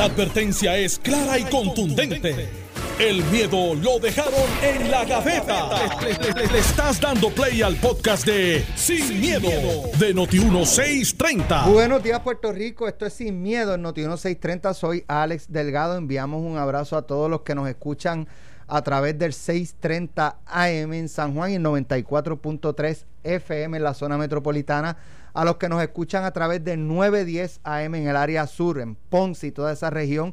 La advertencia es clara y contundente. El miedo lo dejaron en la gaveta. Le, estás dando play al podcast de Sin, miedo, de Noti1630. Buenos días, Puerto Rico. Esto es Sin Miedo en Noti1630. Soy Alex Delgado. Enviamos un abrazo a todos los que nos escuchan a través del 630 AM en San Juan y el 94.3 FM en la zona metropolitana. A los que nos escuchan a través del 910 AM en el área sur, en Ponce y toda esa región.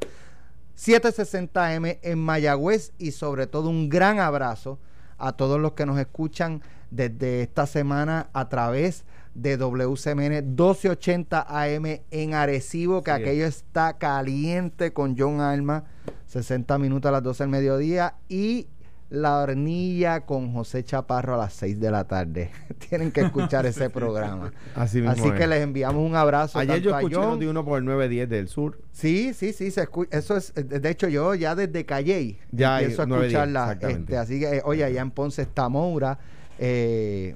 760M en Mayagüez y sobre todo un gran abrazo a todos los que nos escuchan desde esta semana a través de WCMN 1280 AM en Arecibo, que aquello está caliente con John Alma, 60 minutos a las 12 del mediodía y la hornilla con José Chaparro a las 6 de la tarde. Tienen que escuchar ese programa. Así, que les enviamos un abrazo. Ayer yo escuché de uno por el 910 del sur. Sí, sí, sí. Se eso es, de hecho, yo ya desde Calley ya empiezo a escucharla. Este, así que, oye, allá en Ponce está Moura. Eh,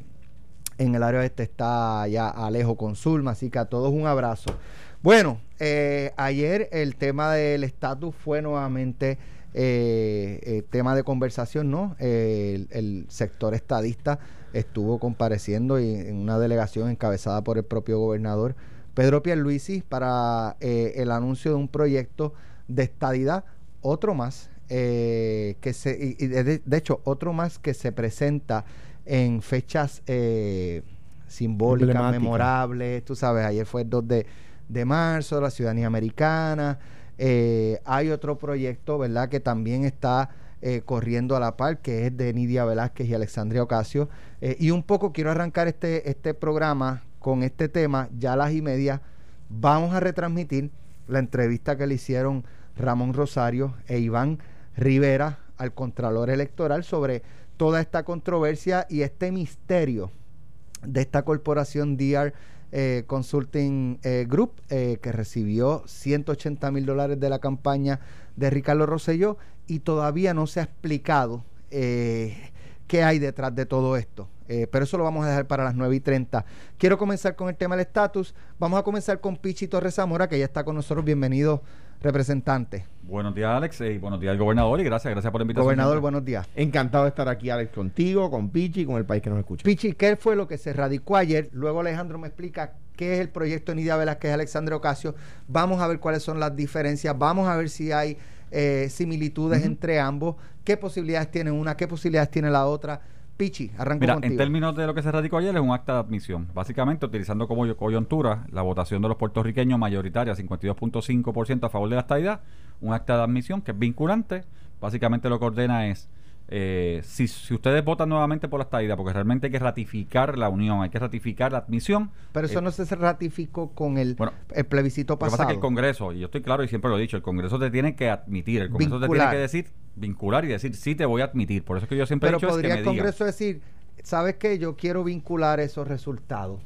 en el área este está ya Alejo con Zulma. Así que a todos un abrazo. Bueno, eh, ayer el tema del estatus fue nuevamente eh, eh, tema de conversación, ¿no? Eh, el, sector estadista estuvo compareciendo en una delegación encabezada por el propio gobernador Pedro Pierluisi para el anuncio de un proyecto de estadidad, otro más, que se, y de, hecho, otro más que se presenta en fechas simbólicas, memorables, tú sabes, ayer fue el 2 de, de marzo, la ciudadanía americana, eh, hay otro proyecto, ¿verdad?, que también está eh, corriendo a la par, que es de Nidia Velázquez y Alexandria Ocasio. Eh, y un poco quiero arrancar este, este programa con este tema, ya a las y media. Vamos a retransmitir la entrevista que le hicieron Ramón Rosario e Iván Rivera al Contralor Electoral sobre toda esta controversia y este misterio de esta corporación DR eh, Consulting eh, Group, eh, que recibió 180 mil dólares de la campaña de Ricardo Rosselló y todavía no se ha explicado qué hay detrás de todo esto. pero eso lo vamos a dejar para las 9 y 30. Quiero comenzar con el tema del estatus. Vamos a comenzar con Pichi Torres Zamora, que ya está con nosotros. Bienvenido representante. Buenos días, Alex, y buenos días al gobernador, y gracias, gracias por la invitación. Gobernador, buenos días. Encantado de estar aquí, Alex, contigo, con Pichi, con el país que nos escucha. Pichi, ¿qué fue lo que se radicó ayer? Luego Alejandro me explica qué es el proyecto Nidia Velázquez Alexandre Ocasio. Vamos a ver cuáles son las diferencias, vamos a ver si hay eh, similitudes entre ambos, qué posibilidades tiene una, qué posibilidades tiene la otra. Pichi, arranco Mira, en términos de lo que se radicó ayer, es un acta de admisión. Básicamente, utilizando como coyuntura la votación de los puertorriqueños mayoritaria, 52.5% a favor de la estadidad, un acta de admisión que es vinculante. Básicamente lo que ordena es eh, si, si, ustedes votan nuevamente por la estadidad, porque realmente hay que ratificar la unión, hay que ratificar la admisión. Pero eso eh, no se ratificó con el, el plebiscito pasado. Lo que pasa es que el Congreso, y yo estoy claro y siempre lo he dicho, el Congreso te tiene que admitir, el Congreso te tiene que decir, vincular y decir, sí te voy a admitir. Por eso es que yo siempre he dicho podría es que el Congreso decir, ¿sabes qué? Yo quiero vincular esos resultados.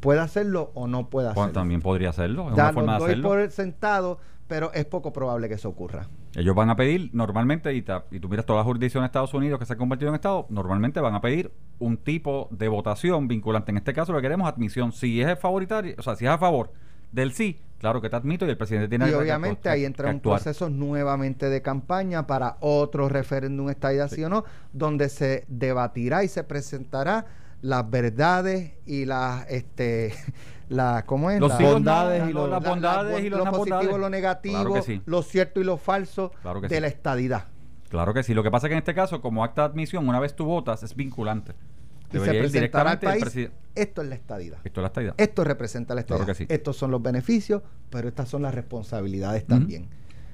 ¿Puede hacerlo o no puede hacerlo? también podría hacerlo, es una forma de hacerlo. por sentado, pero es poco probable que eso ocurra. Ellos van a pedir normalmente, y, y tú miras todas las jurisdicciones de Estados Unidos que se han convertido en Estado, normalmente van a pedir un tipo de votación vinculante. En este caso lo que queremos admisión. Si es favoritario, o sea, si es a favor del sí, claro que te admito y el presidente tiene y obviamente ahí entra un proceso nuevamente de campaña para otro referéndum estadía sí o no, donde se debatirá y se presentará las verdades y las este la cómo es los bondades y los, las bondades y lo positivo lo negativo lo cierto y lo falso de la estadidad. Claro que sí. Lo que pasa es que en este caso como acta de admisión una vez tú votas es vinculante. Y se presentará al país. esto es la estadidad. Esto es la estadidad. Esto representa la estadidad. estos son los beneficios pero estas son las responsabilidades también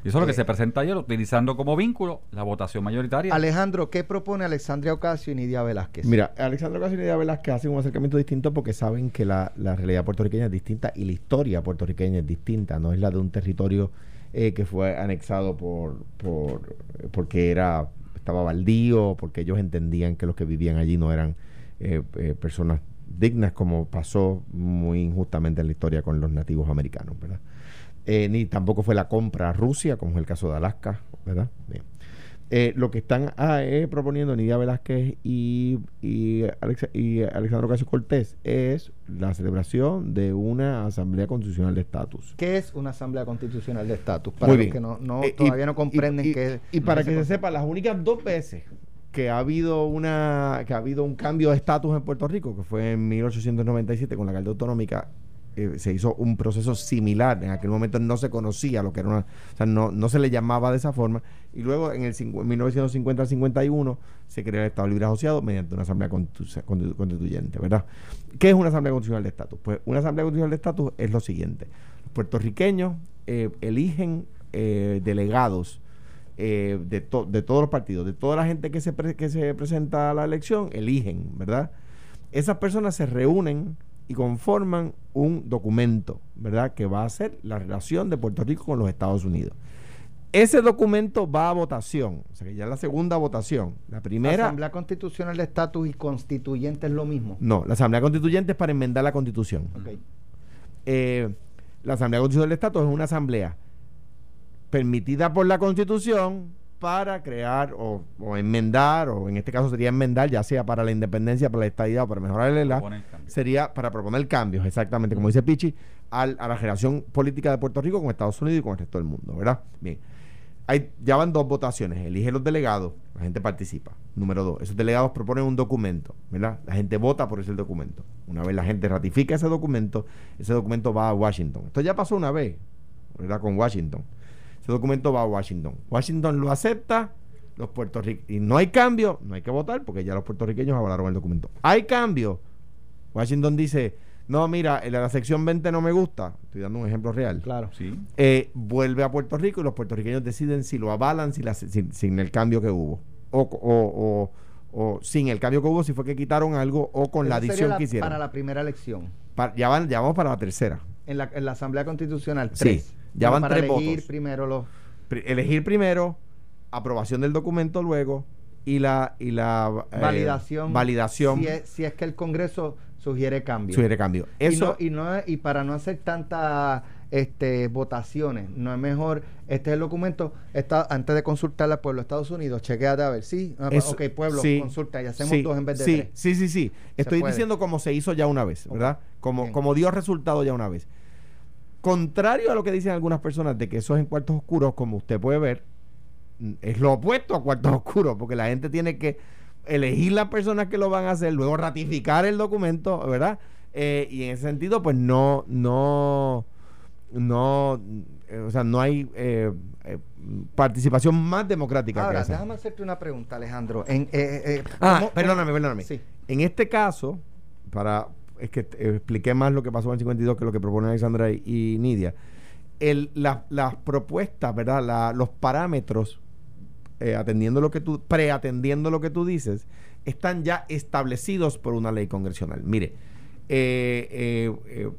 y eso es lo que eh, se presenta ayer, utilizando como vínculo la votación mayoritaria. Alejandro, ¿qué propone Alexandria Ocasio y Nidia Velázquez? Mira, Alexandria Ocasio y Nidia Velázquez hacen un acercamiento distinto porque saben que la, realidad puertorriqueña es distinta y la historia puertorriqueña es distinta, no es la de un territorio eh, que fue anexado por, por porque era estaba baldío, porque ellos entendían que los que vivían allí no eran eh, personas dignas, como pasó muy injustamente en la historia con los nativos americanos, ¿verdad? Eh, ni tampoco fue la compra a Rusia, como es el caso de Alaska, ¿verdad? Eh, lo que están ah, eh, proponiendo Nidia Velázquez y, y, y Alexandro Casio Cortés es la celebración de una asamblea constitucional de estatus. ¿Qué es una asamblea constitucional de estatus? Para los que no, eh, todavía no comprenden y, qué Y para que se sepa, las únicas dos veces que ha habido una que ha habido un cambio de estatus en Puerto Rico, que fue en 1897 con la Carta Autonómica eh, se hizo un proceso similar. En aquel momento no se conocía lo que era una. O sea, no, no se le llamaba de esa forma. Y luego en el 1950 al 51 se creó el Estado Libre Asociado mediante una asamblea constituyente, ¿verdad? ¿Qué es una asamblea constitucional de estatus? Pues una asamblea constitucional de estatus es lo siguiente: los puertorriqueños eh, eligen eh, delegados. de, de todos los partidos, de toda la gente que se, que se presenta a la elección, eligen, ¿verdad? Esas personas se reúnen y conforman un documento, ¿verdad? Que va a ser la relación de Puerto Rico con los Estados Unidos. Ese documento va a votación, o sea que ya es la segunda votación. La primera. ¿La Asamblea Constitucional de Estatus y Constituyente es lo mismo? No, la Asamblea Constituyente es para enmendar la Constitución. Eh, la Asamblea Constitucional de Estatus es una asamblea permitida por la Constitución para crear o, enmendar, o en este caso sería enmendar, ya sea para la independencia, para la estadidad o para mejorar el ELA, sería para proponer cambios, exactamente, como dice Pichi, al, a la relación política de Puerto Rico con Estados Unidos y con el resto del mundo, ¿verdad? Bien. Hay, ya van dos votaciones, elige los delegados, la gente participa. Número dos, esos delegados proponen un documento, ¿verdad? La gente vota por ese documento. Una vez la gente ratifica ese documento, ese documento va a Washington. Esto ya pasó una vez, ¿verdad? Con Washington ese documento va a Washington. Washington lo acepta, los puertorriqueños, y no hay cambio, no hay que votar porque ya los puertorriqueños avalaron el documento. Hay cambio. Washington dice, no, mira, la sección 20 no me gusta. Estoy dando un ejemplo real. Claro. Sí. Eh, vuelve a Puerto Rico y los puertorriqueños deciden si lo avalan sin, el cambio que hubo. O, sin el cambio que hubo, si fue que quitaron algo o con la adición que hicieron. Para la primera elección. ya, van, ya vamos para la tercera. En la, en la Asamblea Constitucional 3. Sí. Ya van tres elegir primero los elegir primero, aprobación del documento luego y la y la eh, validación validación si es, que el Congreso sugiere cambio. Sugiere cambio. Eso y no, y, para no hacer tantas este, votaciones, no es mejor este es el documento está antes de consultarle al pueblo de Estados Unidos, chequeate a ver, sí, ah, ok, pueblo, consulta y hacemos dos en vez de sí, tres. Sí, sí, sí. Estoy diciendo como se hizo ya una vez, ¿verdad? Como como dio resultado ya una vez. Contrario a lo que dicen algunas personas de que eso es en cuartos oscuros, como usted puede ver, es lo opuesto a cuartos oscuros, porque la gente tiene que elegir las personas que lo van a hacer, luego ratificar el documento, ¿verdad? Eh, y en ese sentido, pues no, no, no, eh, o sea, no hay eh, participación más democrática. Ahora, déjame hacerte una pregunta, Alejandro. En, ah, perdóname, perdóname. Sí. En este caso, para, es que eh, expliqué más lo que pasó en el 52 que lo que propone Alexandra y, Nidia. Las propuestas, ¿verdad? los parámetros, eh, atendiendo lo que tú, preatendiendo lo que tú dices, están ya establecidos por una ley congresional. Mire, eh,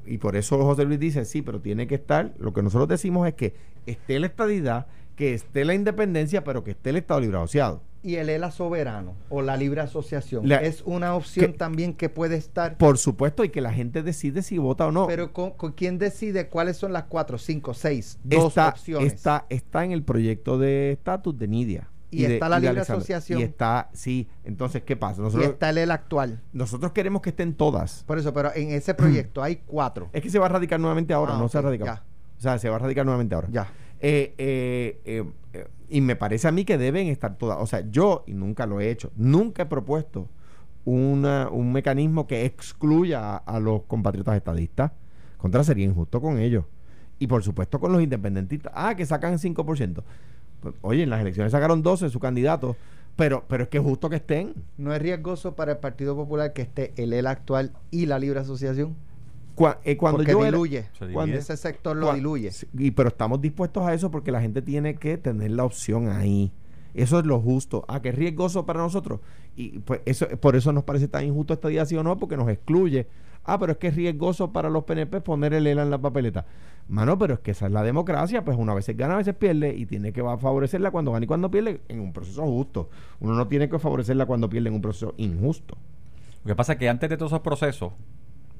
y por eso José Luis dice, sí, pero tiene que estar, lo que nosotros decimos es que esté la estadidad, que esté la independencia, pero que esté el Estado libre asociado y el ELA soberano o la libre asociación es una opción también que puede estar. Por supuesto, y que la gente decide si vota o no. Pero ¿con, quién decide cuáles son las cuatro, cinco, seis, dos opciones? Está, está en el proyecto de estatus de Nidia. Y, está la libre asociación. Y está, sí. Entonces, ¿qué pasa? Nosotros, y está el ELA actual. Nosotros queremos que estén todas. Por eso, pero en ese proyecto hay cuatro. Es que se va a radicar nuevamente ahora, ah, no se ha radicado. O sea, se va a radicar nuevamente ahora. Ya. Eh, eh, eh, y me parece a mí que deben estar todas. O sea, yo, y nunca lo he hecho, nunca he propuesto una, un mecanismo que excluya a, los compatriotas estadistas. Contra sería injusto con ellos. Y por supuesto con los independentistas. Ah, que sacan 5%. Pues, oye, en las elecciones sacaron 12 su candidato. Pero, pero es que es justo que estén. ¿No es riesgoso para el Partido Popular que esté el ELA actual y la Libre Asociación? Eh, cuando yo diluye, cuando ese sector lo diluye. Y, pero estamos dispuestos a eso porque la gente tiene que tener la opción ahí. Eso es lo justo. ¿A ah, que es riesgoso para nosotros? Y pues eso, por eso nos parece tan injusto esta día, sí o no, porque nos excluye. Ah, pero es que es riesgoso para los PNP poner el ELA en la papeleta. Mano, pero es que esa es la democracia, pues una vez gana, a veces pierde y tiene que favorecerla cuando gana y cuando pierde en un proceso justo. Uno no tiene que favorecerla cuando pierde en un proceso injusto. Lo que pasa es que antes de todos esos procesos,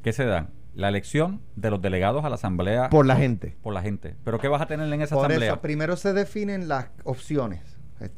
¿qué se dan? La elección de los delegados a la asamblea por la gente por la gente pero qué vas a tener en esa por asamblea eso, primero se definen las opciones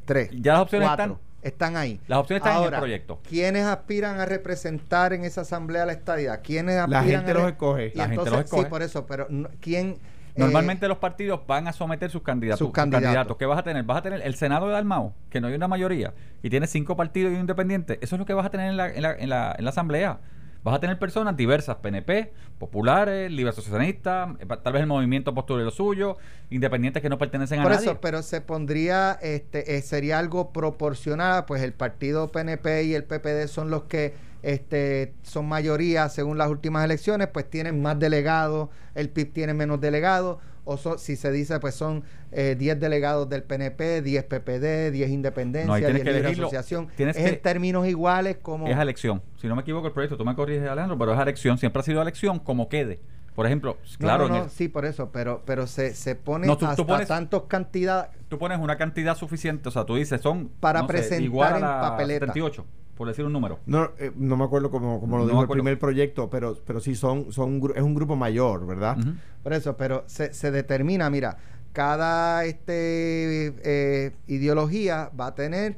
tres. Ya las opciones cuatro, están. Están ahí. Las opciones están en el Ahora, proyecto. ¿Quiénes aspiran a representar en esa asamblea la estadidad? ¿Quiénes aspiran La gente a los escoge. Y La gente los escoge. Sí, por eso, pero no- ¿quién? eh, Normalmente los partidos van a someter sus candidatos. sus sus candidatos. ¿Qué vas a tener? Vas a tener el Senado de Dalmao, que no hay una mayoría, y tiene cinco partidos y un independiente. Eso es lo que vas a tener en la, en la, en la, en la asamblea. Vas a tener personas diversas, PNP, populares, libres asociacionistas, eh, tal vez el movimiento posture lo suyo, independientes que no pertenecen a Por nadie. eso, pero se pondría, este, eh, sería algo proporcional, pues el partido PNP y el PPD son los que este, son mayoría según las últimas elecciones, pues tienen más delegados, el PIB tiene menos delegados, o so- si se dice, pues son eh, 10 delegados del PNP, 10 PPD, 10 Independencia, No, ahí tienes 10 que Libre elegirlo. Asociación. Tienes es que- en términos iguales como... Es a elección. Si no me equivoco el proyecto, tú me corriges, Alejandro, pero es a elección. Siempre ha sido a elección como quede. Por ejemplo, No, claro, no, no, el- sí, por eso, pero, pero se, se pone No, tú- tú hasta pones- tantos cantidades tú pones una cantidad suficiente, o sea, tú dices, son Para no sé, presentar igual a en la papeleta. 78, por decir un número. No, eh, no me acuerdo cómo, cómo lo No dijo el primer proyecto, pero, pero sí son, son un es un grupo mayor, ¿verdad? Por eso, pero se, se determina, mira, cada este eh, ideología va a tener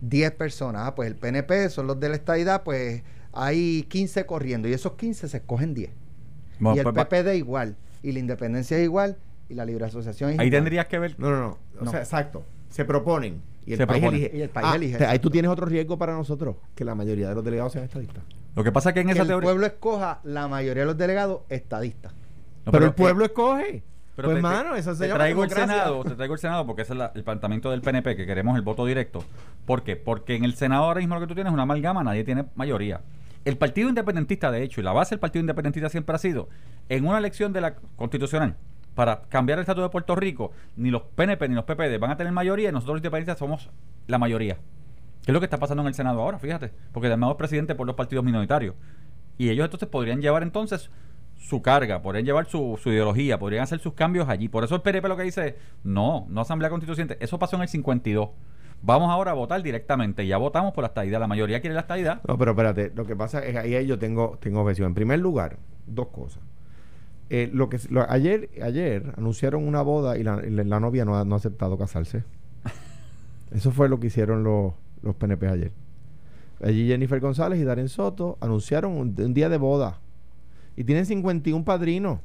10 personas. Ah, pues el PNP son los de la estadidad, pues hay 15 corriendo y esos 15 se escogen 10. Bueno, y el pues PPD igual, y la independencia es igual, y la libre asociación es ahí igual. tendrías que ver No, no, no. O No. sea, exacto. Se proponen. Y el Se país proponen. elige. Y el país Ah, elige. te- ahí tú tienes otro riesgo para nosotros, que la mayoría de los delegados sean estadistas. Lo que pasa es que en que esa el teoría. pueblo escoja la mayoría de los delegados estadistas. No, pero, el eh, pueblo escoge. pero pues, te- mano, te- eso se te llama traigo el. Senado, te traigo el Senado porque ese es la- el planteamiento del PNP, que queremos el voto directo. ¿Por qué? Porque en el Senado ahora mismo lo que tú tienes es una amalgama, nadie tiene mayoría. El Partido Independentista, de hecho, y la base del Partido Independentista siempre ha sido, en una elección de la constitucional, para cambiar el estatus de Puerto Rico, ni los PNP ni los PPD van a tener mayoría y nosotros los independentistas somos la mayoría. ¿Qué es lo que está pasando en el Senado ahora? Fíjate, porque además es presidente por los partidos minoritarios. Y ellos entonces podrían llevar entonces su carga, podrían llevar su, su ideología, podrían hacer sus cambios allí. Por eso el PNP lo que dice es, no, no asamblea constituyente. Eso pasó en el 52. Vamos ahora a votar directamente. Ya votamos por la estadidad. La mayoría quiere la estadidad. No, pero espérate, lo que pasa es que ahí yo tengo, tengo objeción. En primer lugar, dos cosas. Eh, lo que lo- ayer, ayer anunciaron una boda y la, y la- la novia no ha, no ha aceptado casarse. Eso fue lo que hicieron los, los PNP ayer. Allí Jennifer González y Darren Soto anunciaron un, un día de boda. Y tienen 51 padrinos.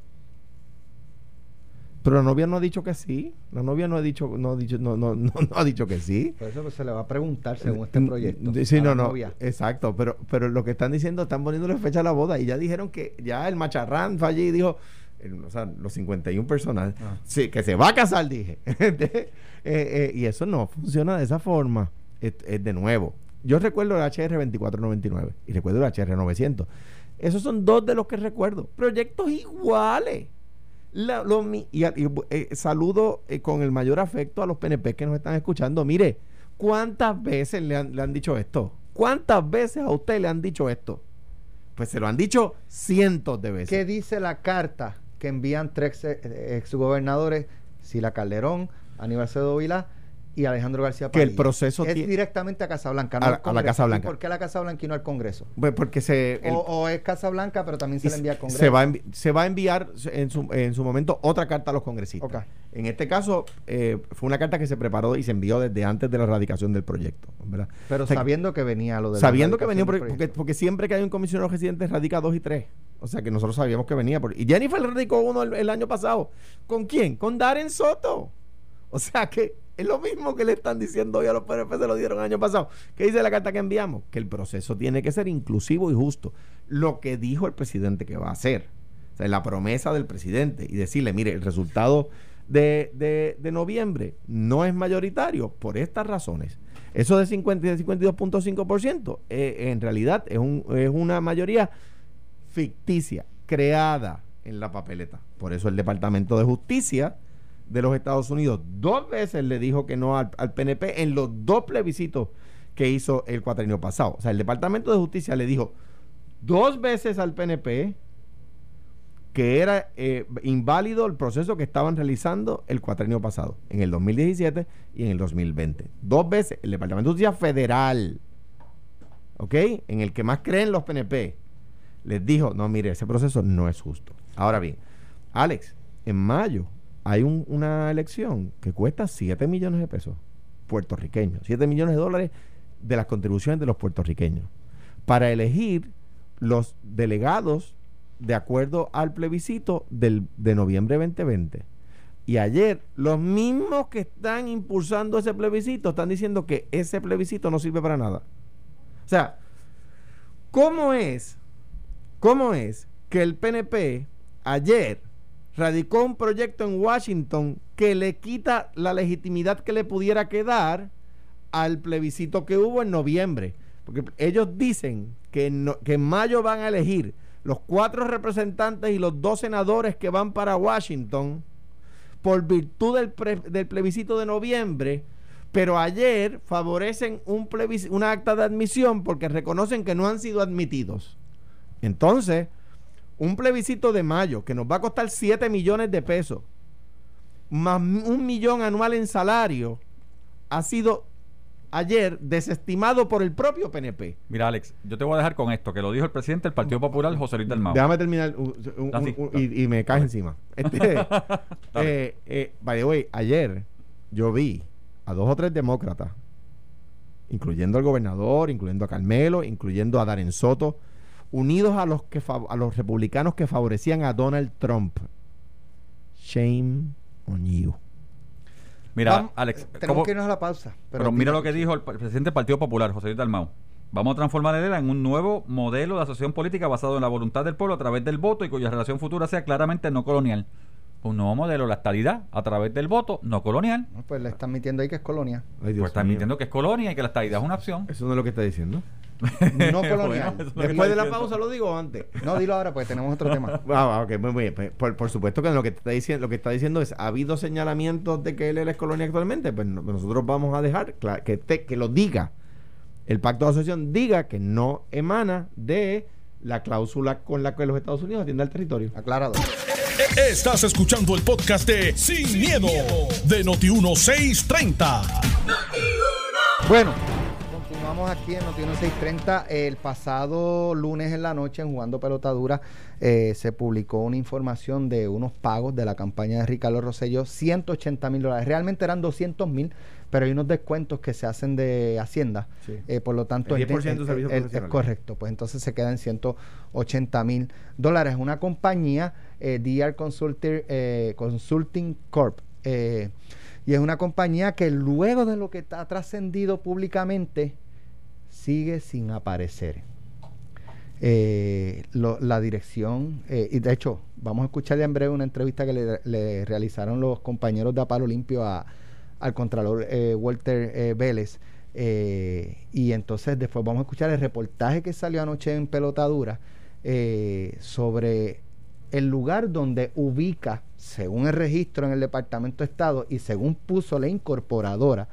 Pero la novia no ha dicho que sí. La novia no ha dicho, no ha dicho, no, no, no, no ha dicho que sí. Por eso pues, se le va a preguntar según este Mm, proyecto. Sí, no, no. novia. Exacto, pero, pero lo que están diciendo, están poniéndole fecha a la boda y ya dijeron que ya el macharrán fue allí y dijo, el- o sea, los 51 personas, Ah. sí, que se va a casar, dije. Eh, eh, y eso no funciona de esa forma. Es, es de nuevo. Yo recuerdo el HR 2499 y recuerdo el HR 900. Esos son dos de los que recuerdo. Proyectos iguales. Y, eh, saludo eh, con el mayor afecto a los PNP que nos están escuchando. Mire, ¿cuántas veces le han, le han dicho esto? ¿Cuántas veces a usted le han dicho esto? Pues se lo han dicho cientos de veces. ¿Qué dice la carta que envían tres ex- exgobernadores, Sila Calderón, Aníbal Cedo Vilá y Alejandro García Que el Padilla? proceso es directamente a Casablanca, no A al a la. Casa ¿Y Blanca. ¿Por qué a la Casa Blanca y no al Congreso? Pues porque se, el- o, o es Casablanca, pero también se le envía al Congreso. se, va envi- se va a enviar en su, en su momento otra carta a los congresistas. En este caso, eh, fue una carta que se preparó y se envió desde antes de la erradicación del proyecto. ¿verdad? Pero O sea, sabiendo que venía lo de la sabiendo que venía, porque, porque siempre que hay un comisionado residente radica dos y tres. O sea que nosotros sabíamos que venía. Por, y Jennifer radicó uno el, el año pasado. ¿Con quién? Con Darren Soto. O sea que es lo mismo que le están diciendo hoy a los PNP, se lo dieron el año pasado. ¿Qué dice la carta que enviamos? Que el proceso tiene que ser inclusivo y justo. Lo que dijo el presidente que va a hacer. O sea, la promesa del presidente. Y decirle, mire, el resultado de, de- noviembre no es mayoritario por estas razones. Eso de 50 y de 52.5% eh, en realidad es, un- es una mayoría ficticia, creada en la papeleta. Por eso el Departamento de Justicia de los Estados Unidos dos veces le dijo que no al, al PNP en los dos plebiscitos que hizo el cuatrenio pasado. O sea, el Departamento de Justicia le dijo dos veces al PNP que era eh, inválido el proceso que estaban realizando el cuatrenio pasado, en el 2017 y en el 2020. Dos veces el Departamento de Justicia Federal, ¿ok? En el que más creen los PNP, les dijo, no, mire, ese proceso no es justo. Ahora bien, Alex, en mayo hay un- una elección que cuesta 7 millones de pesos. puertorriqueños. 7 millones de dólares de las contribuciones de los puertorriqueños. Para elegir los delegados de acuerdo al plebiscito del, de noviembre 2020. Y ayer, los mismos que están impulsando ese plebiscito están diciendo que ese plebiscito no sirve para nada. O sea, ¿cómo es? ¿Cómo es que el PNP ayer radicó un proyecto en Washington que le quita la legitimidad que le pudiera quedar al plebiscito que hubo en noviembre? Porque ellos dicen que, que en mayo van a elegir los cuatro representantes y los dos senadores que van para Washington por virtud del, del plebiscito de noviembre, pero ayer favorecen un una acta de admisión porque reconocen que no han sido admitidos. Entonces, un plebiscito de mayo que nos va a costar 7 millones de pesos, más un millón anual en salario, ha sido ayer desestimado por el propio PNP. Mira, Alex, yo te voy a dejar con esto, que lo dijo el presidente del Partido Popular, José Luis del Mao. Déjame terminar y, me caes encima. Este, eh, eh, by the way, ayer yo vi a dos o tres demócratas, incluyendo al gobernador, incluyendo a Carmelo, incluyendo a Darren Soto, unidos a los, que a los republicanos que favorecían a Donald Trump. Shame on you. Mira, Alex, tenemos que irnos a la pausa. Pero, mira lo que dijo el presidente del Partido Popular, José Luis Dalmau. Vamos a transformar el ERA en un nuevo modelo de asociación política basado en la voluntad del pueblo a través del voto y cuya relación futura sea claramente no colonial. Un nuevo modelo, la estadidad, a través del voto no colonial. pues le están mintiendo ahí que es colonia. pues están mintiendo que es colonia y que la estadidad es una opción. Eso no es lo que está diciendo. No colonial. Después de la pausa lo digo antes. No, dilo ahora, pues tenemos otro tema. Ah, ok, muy bien. Pues, por, supuesto que lo que está diciendo, lo que está diciendo es, ¿ha habido señalamientos de que él es colonia actualmente? Pues nosotros vamos a dejar que, que lo diga. El pacto de asociación diga que no emana de la cláusula con la que los Estados Unidos atienden al territorio. Aclarado. Estás escuchando el podcast de Sin, miedo, de Noti 1630. Bueno, Vamos aquí en Noti 630. El pasado lunes en la noche, en Jugando Pelotadura, eh, se publicó una información de unos pagos de la campaña de Ricardo Rosselló, 180 mil dólares. Realmente eran 200 mil, pero hay unos descuentos que se hacen de Hacienda. Eh, por lo tanto, el 10% es correcto. Pues entonces se queda en 180 mil dólares. Una compañía, eh, DR Consulting, eh, Consulting Corp. y es una compañía que luego de lo que ha trascendido públicamente, sigue sin aparecer. Eh, la dirección, eh, y de hecho, vamos a escuchar en breve una entrevista que le, realizaron los compañeros de Apalo Limpio al Contralor eh, Walter Vélez. y entonces después vamos a escuchar el reportaje que salió anoche en Pelotadura sobre el lugar donde ubica, según el registro en el Departamento de Estado y según puso la incorporadora,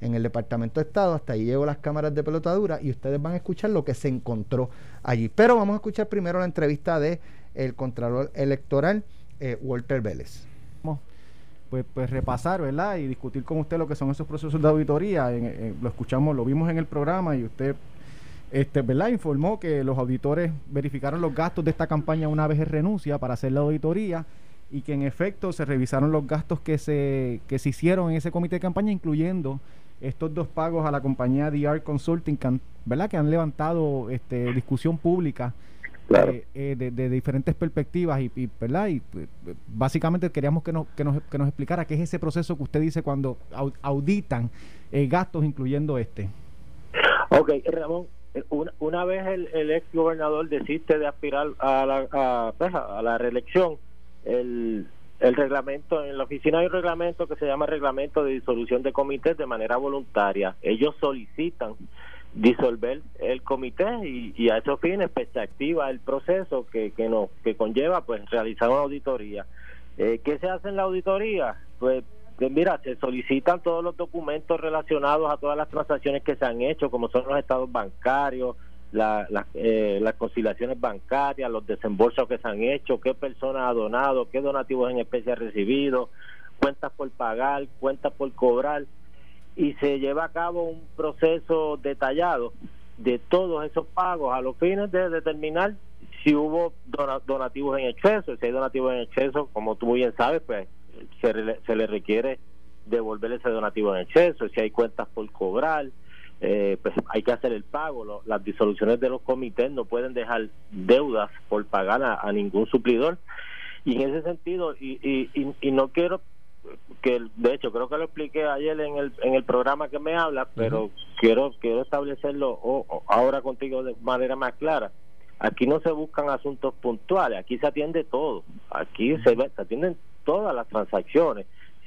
en el Departamento de Estado. Hasta ahí llegó las cámaras de pelotadura y ustedes van a escuchar lo que se encontró allí. Pero vamos a escuchar primero la entrevista de el Contralor Electoral, eh, Walter Vélez. Pues, pues, repasar, ¿verdad? Y discutir con usted lo que son esos procesos de auditoría. lo escuchamos, lo vimos en el programa y usted este, ¿verdad? Informó que los auditores verificaron los gastos de esta campaña una vez renuncia para hacer la auditoría y que en efecto se revisaron los gastos que se, que se hicieron en ese comité de campaña, incluyendo estos dos pagos a la compañía DR Consulting, que han, ¿verdad? que han levantado este, discusión pública eh, eh, de, diferentes perspectivas y, ¿verdad? y pues, básicamente queríamos que nos, que, nos, que nos explicara qué es ese proceso que usted dice cuando auditan eh, gastos, incluyendo este. Ok, Ramón, una, vez el, ex gobernador desiste de aspirar a la, a, pues, a la reelección, el el reglamento, en la oficina hay un reglamento que se llama reglamento de disolución de comités de manera voluntaria. Ellos solicitan disolver el comité y, a esos fines pues, se activa el proceso que, que, no, que conlleva pues realizar una auditoría. Eh, ¿Qué se hace en la auditoría? Pues, mira, se solicitan todos los documentos relacionados a todas las transacciones que se han hecho, como son los estados bancarios, la, eh, las conciliaciones bancarias, los desembolsos que se han hecho, qué personas ha donado, qué donativos en especie ha recibido, cuentas por pagar, cuentas por cobrar, y se lleva a cabo un proceso detallado de todos esos pagos a los fines de determinar si hubo donativos en exceso, si hay donativos en exceso, como tú bien sabes, pues se, se le requiere devolver ese donativo en exceso, si hay cuentas por cobrar, eh, pues hay que hacer el pago. las disoluciones de los comités no pueden dejar deudas por pagar a, ningún suplidor. Y en ese sentido, y, y, y, no quiero que de hecho creo que lo expliqué ayer en el en el programa que me habla pero quiero quiero establecerlo ahora contigo de manera más clara aquí no se buscan asuntos puntuales aquí se atiende todo aquí se, se atienden todas las transacciones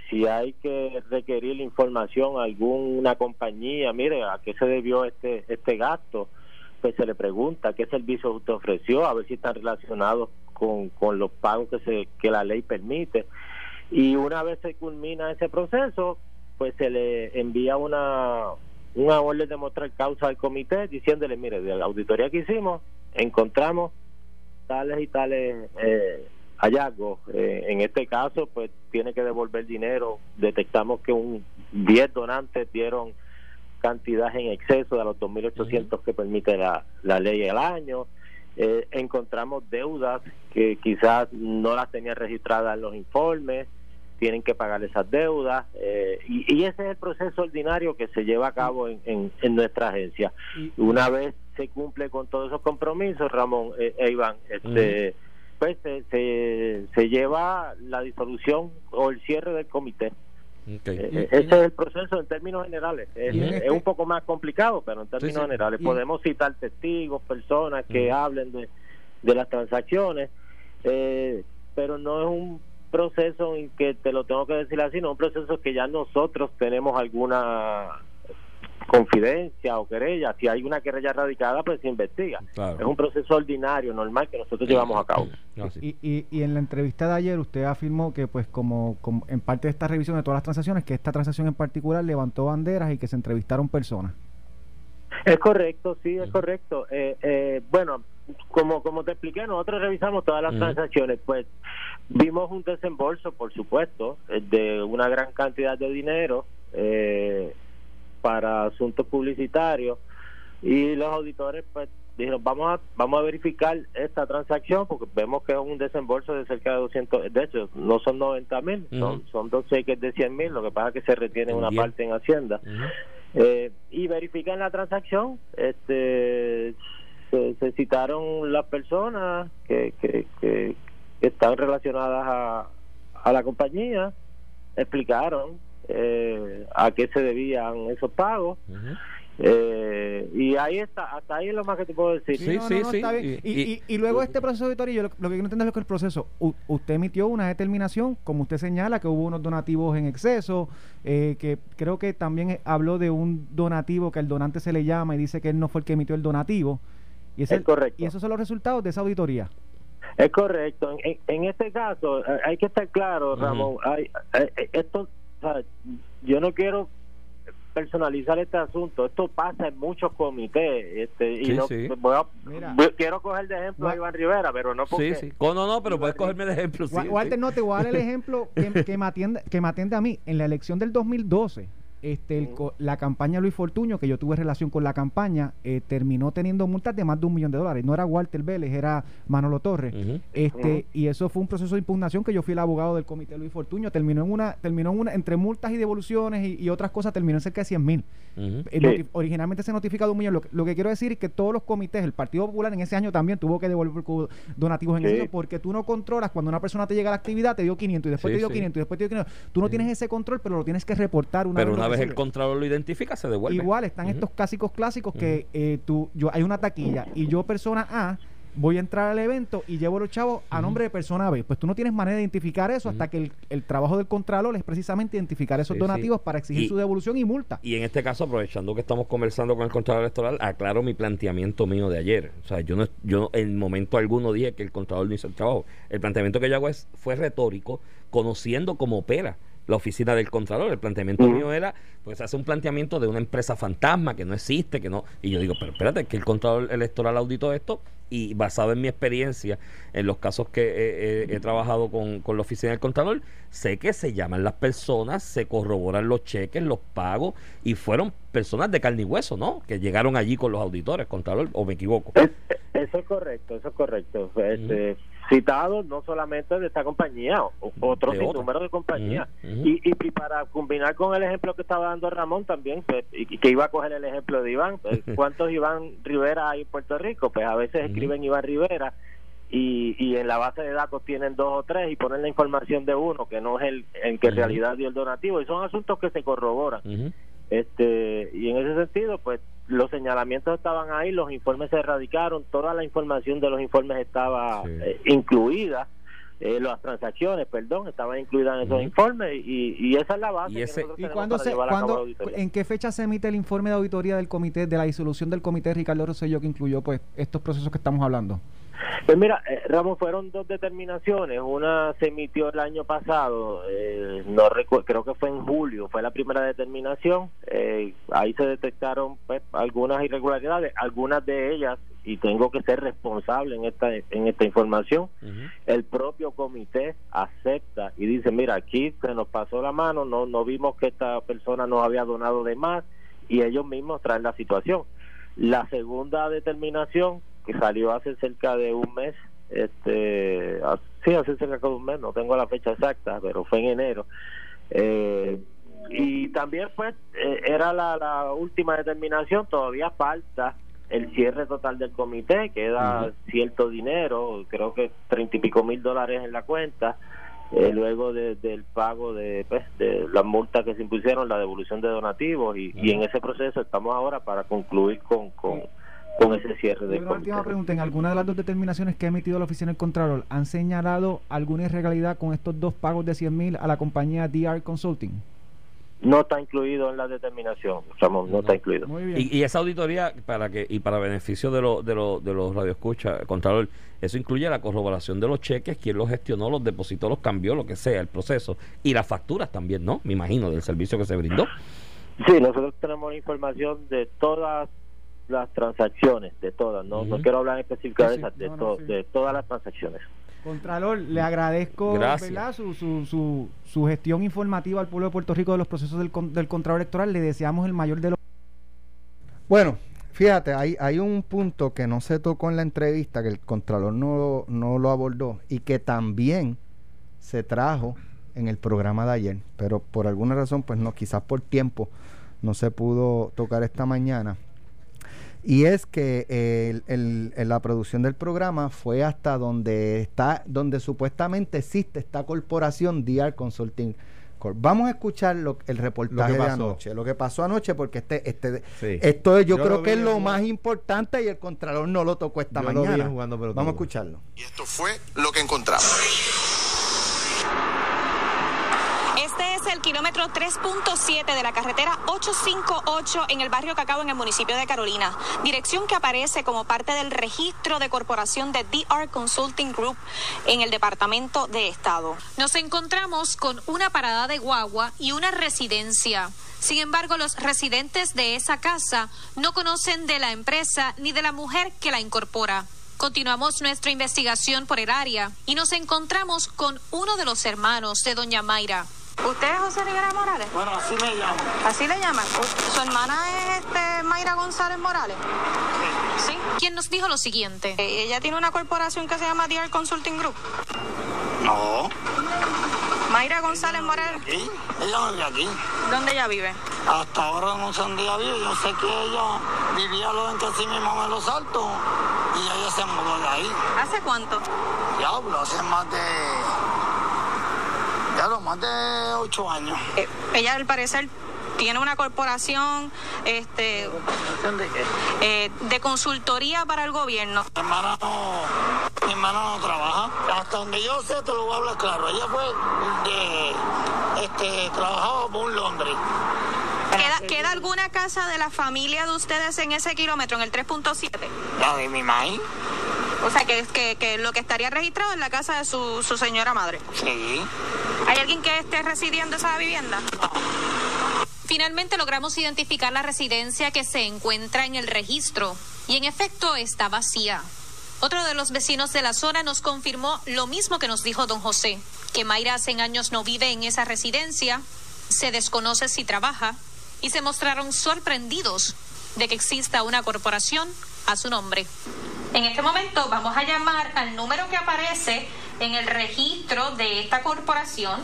si hay que requerir información a alguna compañía, mire, ¿a qué se debió este este gasto? Pues se le pregunta qué servicio usted ofreció, a ver si están relacionados con, con los pagos que, se, que la ley permite. Y una vez se culmina ese proceso, pues se le envía una, una orden de mostrar causa al comité diciéndole, mire, de la auditoría que hicimos, encontramos tales y tales eh, hallazgos. Eh, en este caso, pues tiene que devolver dinero. Detectamos que un 10 donantes dieron cantidad en exceso de los 2.800 que permite la, la ley al año. Eh, encontramos deudas que quizás no las tenían registradas en los informes, tienen que pagar esas deudas eh, y, ese es el proceso ordinario que se lleva a cabo en, en, nuestra agencia. Una vez se cumple con todos esos compromisos, Ramón e Iván, este, pues se, se, lleva la disolución o el cierre del comité. Eh, eh, ese es el proceso en términos generales. Es, este un poco más complicado, pero en términos generales podemos citar testigos, personas que hablen de, de las transacciones, eh, pero no es un proceso en que te lo tengo que decir así, no es un proceso que ya nosotros tenemos alguna confidencia o querella. Si hay una querella radicada, pues se investiga. Es un proceso ordinario, normal, que nosotros llevamos a cabo. Y, y, y, en la entrevista de ayer usted afirmó que, pues, como, como, en parte de esta revisión de todas las transacciones, que esta transacción en particular levantó banderas y que se entrevistaron personas. Es correcto, sí, es correcto. Eh, eh, bueno, como como te expliqué, nosotros revisamos todas las transacciones, pues vimos un desembolso, por supuesto, eh, de una gran cantidad de dinero. Eh, para asuntos publicitarios y los auditores pues dijeron vamos a vamos a verificar esta transacción porque vemos que es un desembolso de cerca de 200 de hecho no son 90 mil son, son dos cheques de 100 mil lo que pasa es que se retiene una parte en Hacienda eh, y verifican la transacción este se, citaron las personas que, que, que, están relacionadas a, a la compañía explicaron eh, a qué se debían esos pagos. Eh, y ahí está, hasta ahí es lo más que te puedo decir. Sí, sí, sí. Y, y, luego este proceso auditorio, lo, lo que no entiendo es que el proceso, usted emitió una determinación, como usted señala, que hubo unos donativos en exceso, eh, que creo que también habló de un donativo que el donante se le llama y dice que él no fue el que emitió el donativo. Y es, correcto. Y esos son los resultados de esa auditoría. Es correcto. En, este caso, hay que estar claro, Ramón, hay, esto yo no quiero personalizar este asunto. Esto pasa en muchos comités. Este, y no, quiero coger de ejemplo a Iván Rivera, pero no porque. Sí, sí. No, no, pero puedes cogerme de ejemplo. Walter, no te voy a dar el ejemplo que, que, me atiende, que me atiende a mí. En la elección del 2012 este, la campaña Luis Fortuño, que yo tuve relación con la campaña, eh, terminó teniendo multas de más de un millón de dólares. No era Walter Vélez, era Manolo Torres. este, Y eso fue un proceso de impugnación que yo fui el abogado del comité Luis Fortuño. Terminó en una, terminó en una, entre multas y devoluciones y, otras cosas, terminó en cerca de 100 mil. Eh, originalmente se notifica de un millón. Lo, que quiero decir es que todos los comités, el Partido Popular en ese año también tuvo que devolver donativos en ese porque tú no controlas cuando una persona te llega a la actividad, te dio 500 y después te dio 500 y después te dio 500. Tú no tienes ese control, pero lo tienes que reportar una vez el contralor lo identifica, se devuelve. Igual están estos clásicos clásicos que eh, tú, yo, hay una taquilla y yo, persona A, voy a entrar al evento y llevo los chavos a nombre de persona B. Pues tú no tienes manera de identificar eso hasta que el, trabajo del contralor es precisamente identificar esos donativos para exigir su devolución y multa. Y en este caso, aprovechando que estamos conversando con el contralor electoral, aclaro mi planteamiento mío de ayer. O sea, yo no, yo en momento alguno dije que el contralor no hizo el trabajo. El planteamiento que yo hago es, fue retórico, conociendo cómo opera la oficina del Contralor. El planteamiento mío era, pues hace un planteamiento de una empresa fantasma que no existe, que no. Y yo digo, pero espérate, que el Contralor Electoral auditó esto y basado en mi experiencia, en los casos que he, trabajado con, con, la oficina del Contralor, sé que se llaman las personas, se corroboran los cheques, los pagos y fueron personas de carne y hueso, ¿no? Que llegaron allí con los auditores, Contralor, o me equivoco. Eso es correcto, eso es correcto. Este, Citados no solamente de esta compañía, otros sin número de compañías. Ujú. y, y, y para combinar con el ejemplo que estaba dando Ramón también, pues, y y que iba a coger el ejemplo de Iván, pues, ¿cuántos Iván Rivera hay en Puerto Rico? Pues a veces escriben Iván Rivera y, y en la base de datos tienen dos o tres y ponen la información de uno que no es el, el que en realidad dio el donativo y son asuntos que se corroboran. Este, y en ese sentido, pues los señalamientos estaban ahí, los informes se erradicaron, toda la información de los informes estaba Sí. eh, incluida, eh, las transacciones, perdón, estaban incluidas en esos informes y, y esa es la base Y que ese- nosotros ¿Y tenemos cuándo para se, llevar a cabo la cuándo, auditoría. en qué fecha se emite el informe de auditoría del comité, de la disolución del comité Ricardo Rosselló que incluyó pues estos procesos que estamos hablando? Pues mira, eh, Ramón, fueron dos determinaciones. Una se emitió el año pasado, eh, no creo que fue en julio, fue la primera determinación. Eh, ahí se detectaron pues, algunas irregularidades, algunas de ellas, y tengo que ser responsable en esta, en esta información. El propio comité acepta y dice, mira, aquí se nos pasó la mano, no, no vimos que esta persona nos había donado de más, y ellos mismos traen la situación. La segunda determinación, que salió hace cerca de un mes, este, sí, hace cerca de un mes, no tengo la fecha exacta, pero fue en enero. Eh, y también pues eh, era la, la última determinación, todavía falta el cierre total del comité, queda cierto dinero, creo que treinta y pico mil dólares en la cuenta, eh, luego de- del pago de, pues, de las multas que se impusieron, la devolución de donativos, y, y en ese proceso estamos ahora para concluir con, con, con ese cierre Y del una última pregunta, ¿en alguna de las dos determinaciones que ha emitido la Oficina del Contralor han señalado alguna irregularidad con estos dos pagos de 100 mil a la compañía DR Consulting? No está incluido en la determinación, Ramón, no, está incluido. Muy bien. Y, y esa auditoría, para que y para beneficio de, lo, de, lo, de los radioescuchas, Contralor, eso incluye la corroboración de los cheques, quién los gestionó, los depositó, los cambió, lo que sea, el proceso. Y las facturas también, ¿no? Me imagino, del servicio que se brindó. Sí, nosotros tenemos la información de todas las transacciones, de todas, no, no quiero hablar específicamente Sí, de sí. esas, de, No, no, to- sí. de todas las transacciones. Contralor, le agradezco. Su, su, su, su gestión informativa al pueblo de Puerto Rico de los procesos del, con- del Contralor Electoral. Le deseamos el mayor de los... Bueno, fíjate, hay, hay un punto que no se tocó en la entrevista, que el Contralor no, no lo abordó y que también se trajo en el programa de ayer, pero por alguna razón, pues no, quizás por tiempo, no se pudo tocar esta mañana. Y es que el- el- el- la producción del programa fue hasta donde está, donde supuestamente existe esta corporación DR Consulting Corp. Vamos a escuchar lo- el reportaje de anoche, lo que pasó anoche, porque este, este, Sí. esto es, yo, Yo creo lo que es lo jugando. más importante y el Contralor no lo tocó esta Yo lo vi mañana. Vamos a escucharlo. Y esto fue lo que encontramos. Este el kilómetro 3.7 de la carretera 858 en el barrio Cacao en el municipio de Carolina. Dirección que aparece como parte del registro de corporación de DR Consulting Group en el Departamento de Estado. Nos encontramos con una parada de guagua y una residencia. Sin embargo, los residentes de esa casa no conocen de la empresa ni de la mujer que la incorpora. Continuamos nuestra investigación por el área y nos encontramos con uno de los hermanos de doña Mayra. ¿Usted es José Rivera Morales? Bueno, así me llamo. ¿Así le llaman? ¿Su hermana es este, Mayra González Morales? Sí. ¿Quién nos dijo lo siguiente? Eh, Ella tiene una corporación que se llama DR Consulting Group. No. Mayra González Morales, ¿Aquí? Ella no vive aquí. ¿dónde ella vive? Hasta ahora no sé dónde ella vive. Yo sé que ella vivía lo entre sí misma en Los Altos y ella se mudó de ahí. ¿Hace cuánto? Diablo, hace más de... Diablo, más de ocho años. Eh, ella al parecer tiene una corporación este, ¿De qué? eh, de consultoría para el gobierno. Mi hermana no, mi hermana no trabaja. Hasta donde yo sé, te lo voy a hablar claro. Ella fue de, este, trabajaba por un Londres. ¿Queda, ¿Queda alguna casa de la familia de ustedes en ese kilómetro, en el 3.7? La de mi maíz. O sea, que, que, que lo que estaría registrado es la casa de su, su señora madre. Sí. ¿Hay alguien que esté residiendo esa vivienda? Finalmente logramos identificar la residencia que se encuentra en el registro y en efecto está vacía. Otro de los vecinos de la zona nos confirmó lo mismo que nos dijo don José, que Mayra hace años no vive en esa residencia, se desconoce si trabaja y se mostraron sorprendidos de que exista una corporación a su nombre. En este momento vamos a llamar al número que aparece en el registro de esta corporación.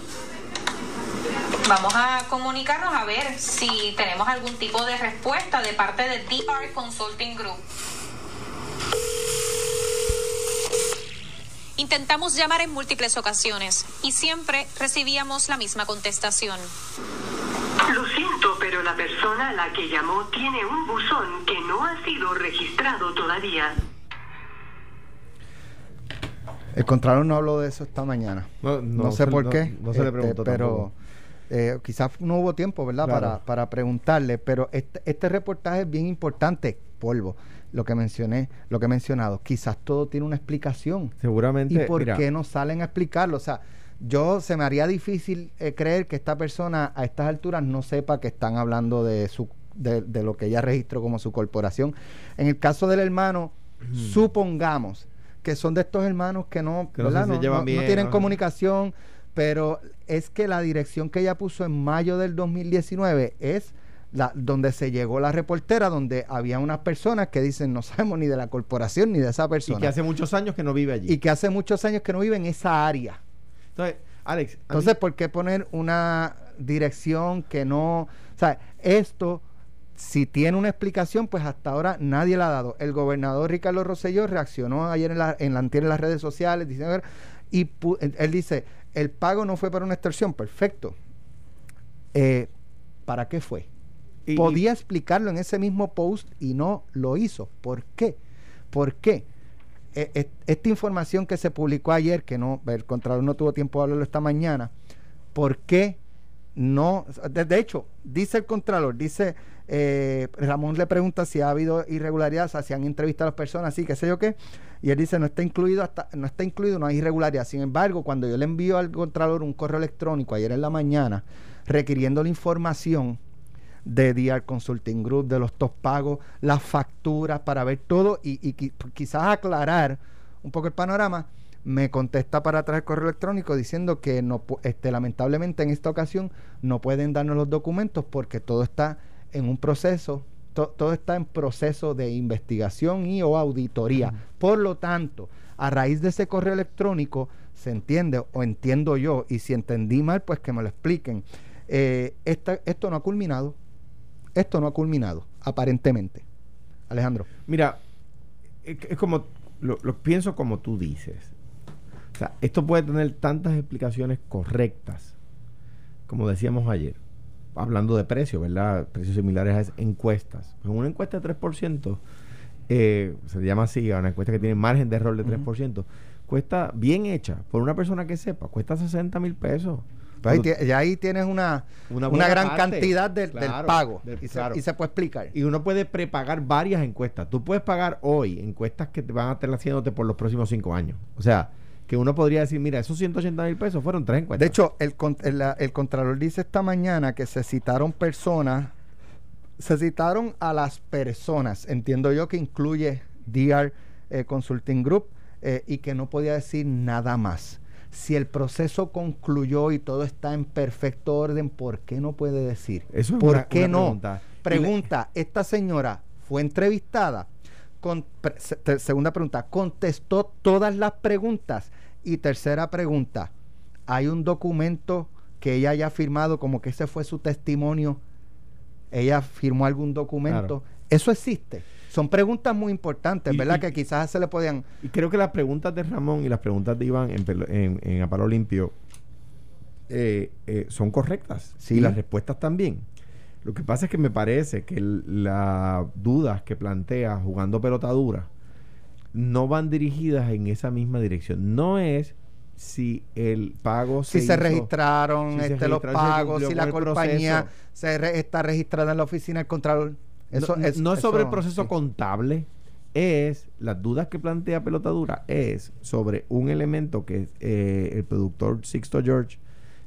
Vamos a comunicarnos a ver si tenemos algún tipo de respuesta de parte de DR Consulting Group. Intentamos llamar en múltiples ocasiones y siempre recibíamos la misma contestación. Lo siento, pero la persona a la que llamó tiene un buzón que no ha sido registrado todavía. El Contralor no habló de eso esta mañana. No, sé por qué. No, se le este, preguntó Pero eh, quizás no hubo tiempo, ¿verdad? Claro. Para, para preguntarle. Pero este, este reportaje es bien importante. Polvo. Lo que mencioné, lo que he mencionado. Quizás todo tiene una explicación. Seguramente. ¿Y por mira, qué no salen a explicarlo? O sea, yo se me haría difícil eh, creer que esta persona a estas alturas no sepa que están hablando de su de, de lo que ella registró como su corporación. En el caso del hermano, supongamos que son de estos hermanos que no, Que no tienen comunicación, pero es que la dirección que ella puso en mayo del 2019 es la, donde se llegó la reportera, donde había unas personas que dicen no sabemos ni de la corporación ni de esa persona. Y que hace muchos años que no vive allí. y que hace muchos años que no vive en esa área. Entonces, Alex. a mí- Entonces, ¿por qué poner una dirección que no... O sea, esto, si tiene una explicación, pues hasta ahora nadie la ha dado. El gobernador Ricardo Rosselló reaccionó ayer en la, en la en las redes sociales diciendo... Y pu- él, él dice, el pago no fue para una extorsión, perfecto. Eh, ¿Para qué fue? y- Podía explicarlo en ese mismo post y no lo hizo. ¿Por qué? ¿Por qué? Eh, eh, esta información que se publicó ayer, que no, el Contralor no tuvo tiempo de hablarlo esta mañana, ¿por qué no? De, de hecho, dice el Contralor, dice, eh, Ramón le pregunta si ha habido irregularidad, o sea, si han entrevistado a las personas, así, qué sé yo qué, y él dice, no está incluido, hasta, no está incluido, no hay irregularidad. Sin embargo, cuando yo le envío al Contralor un correo electrónico ayer en la mañana, requiriendo la información, de DR Consulting Group, de los top pagos, las facturas, para ver todo y, y qui- quizás aclarar un poco el panorama, me contesta para atrás el correo electrónico diciendo que no este, lamentablemente en esta ocasión no pueden darnos los documentos porque todo está en un proceso, to- todo está en proceso de investigación y o auditoría. Por lo tanto, a raíz de ese correo electrónico se entiende o entiendo yo y si entendí mal pues que me lo expliquen. Eh, esta- esto no ha culminado. Esto no ha culminado, aparentemente. Alejandro. Mira, es, es como, lo, lo pienso como tú dices. O sea, esto puede tener tantas explicaciones correctas, como decíamos ayer, hablando de precios, ¿verdad? Precios similares a esas encuestas. En una encuesta de 3%, eh, se llama así, a una encuesta que tiene margen de error de 3%, cuesta, bien hecha, por una persona que sepa, cuesta 60 mil pesos. Pues ahí ya tienes una, Una gran parte. cantidad del, del pago. del- y, se, claro. y se puede explicar. Y uno puede prepagar varias encuestas. Tú puedes pagar hoy encuestas que te van a estar haciéndote por los próximos cinco años. O sea, que uno podría decir, mira, esos 180 mil pesos fueron tres encuestas. De hecho, el, el, Contralor dice esta mañana que se citaron personas, se citaron a las personas, entiendo yo que incluye DR eh, Consulting Group, eh, y que no podía decir nada más. Si el proceso concluyó y todo está en perfecto orden, ¿por qué no puede decir? Eso es ¿Por una- qué una no? pregunta. Pregunta, ¿esta señora fue entrevistada? Con, pre- se- te- segunda pregunta, ¿contestó todas las preguntas? Y tercera pregunta, ¿hay un documento que ella haya firmado como que ese fue su testimonio? ¿Ella firmó algún documento? Claro. Eso existe. Son preguntas muy importantes, ¿verdad? y- que quizás se le podían... Y creo que las preguntas de Ramón y las preguntas de Iván en, en, en A Palo Limpio eh, eh, son correctas. Sí. Y las respuestas también. Lo que pasa es que me parece que las dudas que plantea jugando pelota dura no van dirigidas en esa misma dirección. No es si el pago Si se hizo- registraron si se este, los registraron, se pagos, si la compañía proceso. se re- está registrada en la oficina del Contralor. Eso, no, es, no sobre el eso- proceso sí. contable, es las dudas que plantea Pelotadura es sobre un elemento que eh, el productor Sixto George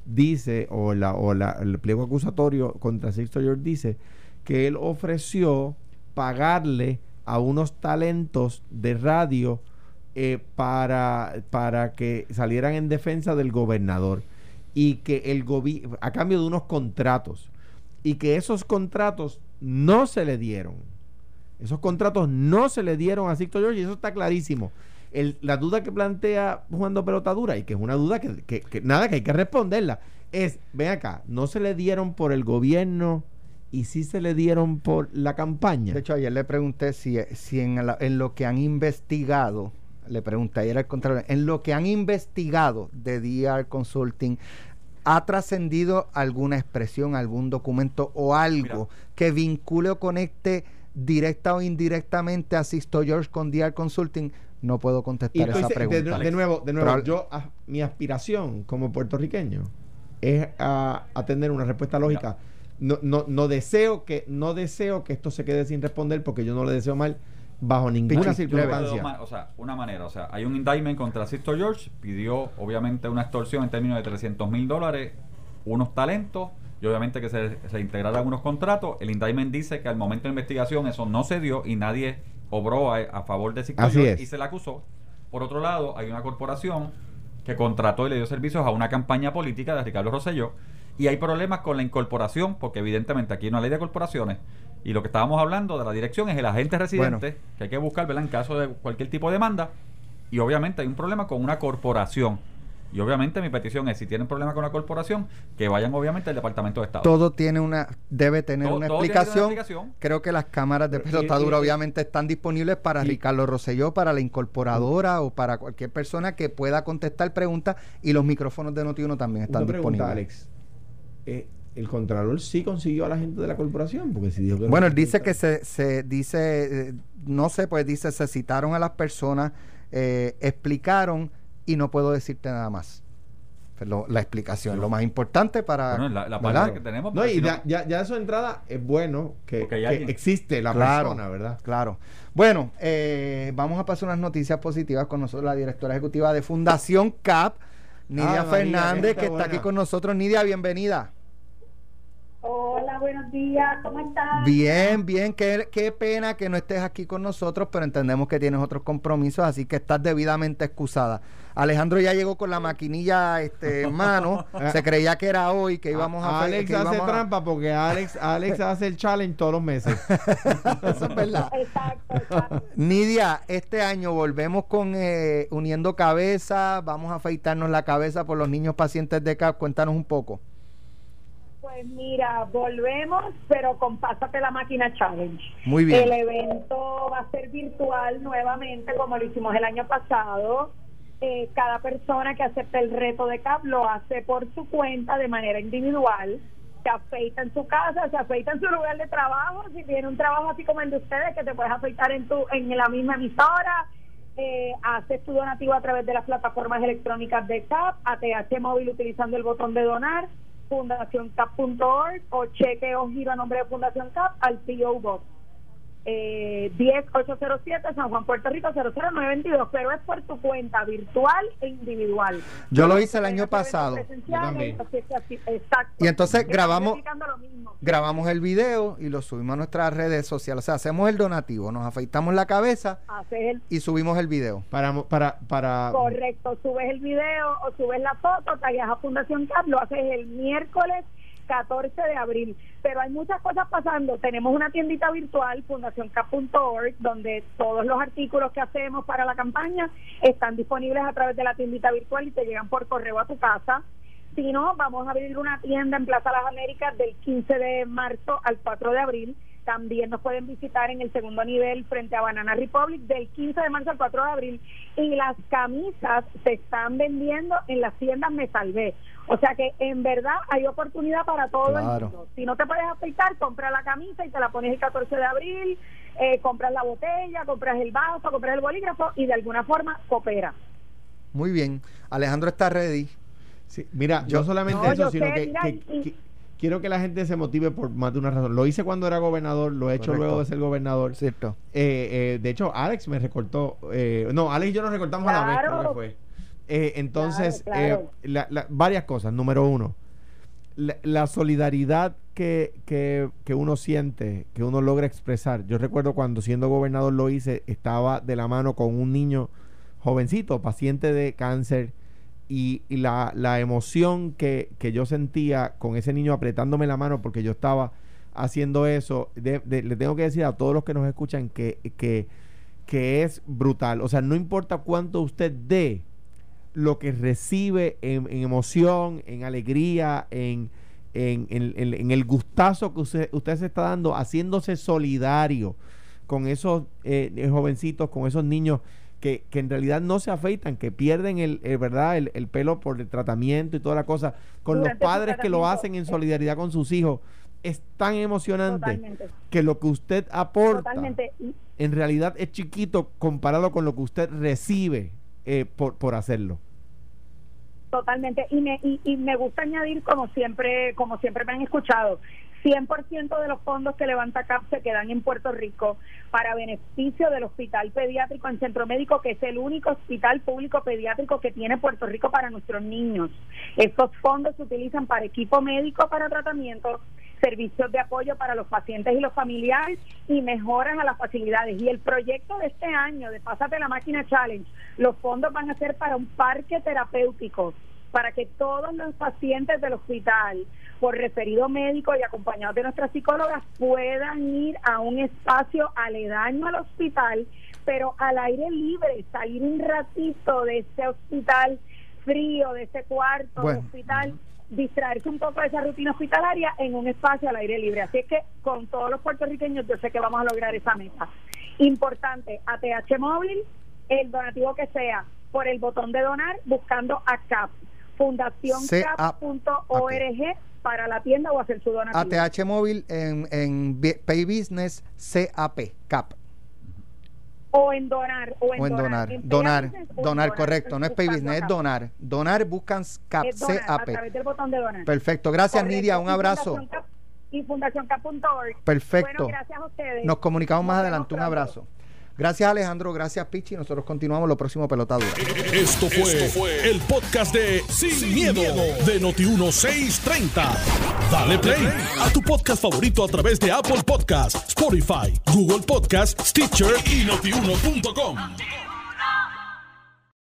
dice, o, la, o la- el pliego acusatorio contra Sixto George dice, que él ofreció pagarle a unos talentos de radio eh, para, para que salieran en defensa del gobernador y que el gobierno, a cambio de unos contratos, y que esos contratos no se le dieron. Esos contratos no se le dieron a Sixto George y eso está clarísimo. El- la duda que plantea jugando pelota dura y que es una duda que, que- que nada que hay que responderla es, ven acá, no se le dieron por el gobierno y sí se le dieron por la campaña. De hecho, ayer le pregunté si, si en, la- en lo que han investigado, le pregunté ayer al contrario, en lo que han investigado de DR Consulting, ¿ha trascendido alguna expresión, algún documento o algo que vincule o conecte directa o indirectamente a Sisto George con DR Consulting? No puedo contestar esa se- pregunta. de nuevo, de nuevo, Probable- yo ah, mi aspiración como puertorriqueño es a, a tener una respuesta lógica. No, no, no deseo que no deseo que esto se quede sin responder porque yo no le deseo mal bajo ninguna circunstancia. o sea, una manera, o sea, hay un indictment contra Sisto George, pidió obviamente una extorsión en términos de 300 mil dólares, unos talentos y obviamente que se, se integraran unos contratos. El indictment dice que al momento de investigación eso no se dio y nadie obró a, a favor de Sisto George es. y se le acusó. Por otro lado, hay una corporación que contrató y le dio servicios a una campaña política de Ricardo Rosselló y hay problemas con la incorporación porque evidentemente aquí hay una ley de corporaciones y lo que estábamos hablando de la dirección es el agente residente que hay que buscar ¿verdad? en caso de cualquier tipo de demanda y obviamente hay un problema con una corporación y obviamente mi petición es si tienen problema con la corporación que vayan obviamente al Departamento de Estado todo tiene una debe tener Todo- una todo tiene explicación. una explicación. Creo que las cámaras de pelotadura obviamente están disponibles para y- Ricardo Rosselló, para la incorporadora o para cualquier persona que pueda contestar preguntas y los micrófonos de Notiuno también están Una pregunta, disponibles. Alex. Eh, ¿El Contralor sí consiguió a la gente de la corporación? Porque si dijo que Bueno, no- él dice que se, se dice, eh, no sé, pues dice, se citaron a las personas, eh, explicaron y no puedo decirte nada más. Pues lo- la explicación, lo más importante para... Bueno, la, parte que tenemos No, y si no- ya, ya, ya eso de entrada es bueno que, que alguien- existe la Claro, persona, ¿verdad? Claro. Bueno, eh, vamos a pasar unas noticias positivas con nosotros, la directora ejecutiva de Fundación CAP, Nidia Ah, Fernández, que está buena. aquí con nosotros. Nidia, bienvenida. Hola, buenos días, ¿cómo estás? Bien, bien, qué, qué pena que no estés aquí con nosotros, pero entendemos que tienes otros compromisos, así que estás debidamente excusada. Alejandro ya llegó con la maquinilla este, en mano, se creía que era hoy, que íbamos a... Alex que hace a- trampa porque Alex, Alex hace el challenge todos los meses. Eso es verdad. Exacto, exacto. Nidia, este año volvemos con eh, Uniendo Cabeza, vamos a afeitarnos la cabeza por los niños pacientes de CAP, cuéntanos un poco. Pues mira, volvemos, pero con Pásate la Máquina Challenge. Muy bien. El evento va a ser virtual nuevamente, como lo hicimos el año pasado. Eh, cada persona que acepte el reto de CAP lo hace por su cuenta de manera individual. Se afeita en su casa, se afeita en su lugar de trabajo. Si tiene un trabajo así como el de ustedes, que te puedes afeitar en, tu, en la misma emisora. Eh, haces tu donativo a través de las plataformas electrónicas de CAP, ATH móvil utilizando el botón de donar, fundacioncap.org o cheque o giro a nombre de Fundación CAP al PO Box. Eh, 10807 San Juan, Puerto Rico 00922, pero es por tu cuenta virtual e individual. Yo lo hice el año pasado. también. así así- Exacto. Y entonces grabamos- replicando lo mismo. Grabamos el video y lo subimos a nuestras redes sociales. O sea, hacemos el donativo, nos afeitamos la cabeza el y subimos el video. Para, para, para Correcto, subes el video o subes la foto, tagueas a Fundación CAP, lo haces el miércoles 14 de abril. Pero hay muchas cosas pasando. Tenemos una tiendita virtual, fundacioncap.org, donde todos los artículos que hacemos para la campaña están disponibles a través de la tiendita virtual y te llegan por correo a tu casa. Si no, vamos a abrir una tienda en Plaza Las Américas del 15 de marzo al 4 de abril. También nos pueden visitar en el segundo nivel frente a Banana Republic del 15 de marzo al 4 de abril. Y las camisas se están vendiendo en las tiendas Me Salvé. O sea que en verdad hay oportunidad para todo el mundo. Si no te puedes afeitar, compra la camisa y te la pones el 14 de abril. eh, compras la botella, compras el vaso, compras el bolígrafo y de alguna forma coopera. Muy bien. Alejandro está ready. Sí, mira, Yo- solamente No, eso, yo sino sé, que, mira, que- y- que- quiero que la gente se motive por más de una razón. Lo hice cuando era gobernador, lo he hecho Correcto. luego de ser gobernador. Cierto. Eh, eh, de hecho, Alex me recortó. eh, no, Alex y yo nos recortamos a la vez, creo que fue. Eh, entonces, Claro, claro. eh, la- la- varias cosas. Número uno, la, la solidaridad que, que, que uno siente, que uno logra expresar. Yo recuerdo cuando siendo gobernador lo hice, estaba de la mano con un niño jovencito, paciente de cáncer, y, la, la emoción que, que yo sentía con ese niño apretándome la mano porque yo estaba haciendo eso. Le tengo que decir a todos los que nos escuchan que, que, que es brutal. O sea, no importa cuánto usted dé, lo que recibe en, en emoción, en alegría, en, en, en- el gustazo que usted, usted se está dando, haciéndose solidario con esos eh, jovencitos, con esos niños que, que en realidad no se afeitan, que pierden el, el, ¿verdad? El, el pelo por el tratamiento y toda la cosa, con los Durante padres que lo hacen en solidaridad con sus hijos. Es tan emocionante Totalmente. que lo que usted aporta Totalmente. En realidad es chiquito comparado con lo que usted recibe eh, por, por hacerlo. Totalmente. Y me, y, y me gusta añadir, como siempre, como siempre me han escuchado, 100% de los fondos que levanta CAP se quedan en Puerto Rico para beneficio del Hospital Pediátrico en Centro Médico, que es el único hospital público pediátrico que tiene Puerto Rico para nuestros niños. Estos fondos se utilizan para equipo médico para tratamiento, servicios de apoyo para los pacientes y los familiares y mejoras a las facilidades. Y el proyecto de este año de Pásate la Máquina Challenge, los fondos van a ser para un parque terapéutico, para que todos los pacientes del hospital, por referido médico y acompañados de nuestras psicólogas, puedan ir a un espacio aledaño al hospital, pero al aire libre, salir un ratito de ese hospital frío, de ese cuarto Bueno. del hospital distraerse un poco de esa rutina hospitalaria en un espacio al aire libre. Así es que con todos los puertorriqueños yo sé que vamos a lograr esa meta. Importante, ATH móvil, el donativo que sea, por el botón de donar, buscando a CAP, fundacioncap.org para la tienda o hacer su donativo. ATH móvil en, en Pay Business CAP, CAP. O en donar. O en, O en donar. En Donar, Business en donar, correcto. No es Pay buscando Business, es CAP. donar. Donar, buscan CAP, Es donar, a CAP. través del botón de donar. Perfecto. Gracias, Correcto. Nidia. Un abrazo. Cap- Y fundacioncap.org. Perfecto. Bueno, gracias a ustedes. Nos comunicamos más adelante. Un abrazo. Gracias, Alejandro. Gracias, Pichi. Nosotros continuamos lo próximo pelota dura. Esto fue, el podcast de Sin, miedo, de Noti1630. Dale play a tu podcast favorito a través de Apple Podcasts, Spotify, Google Podcasts, Stitcher y notiuno.com.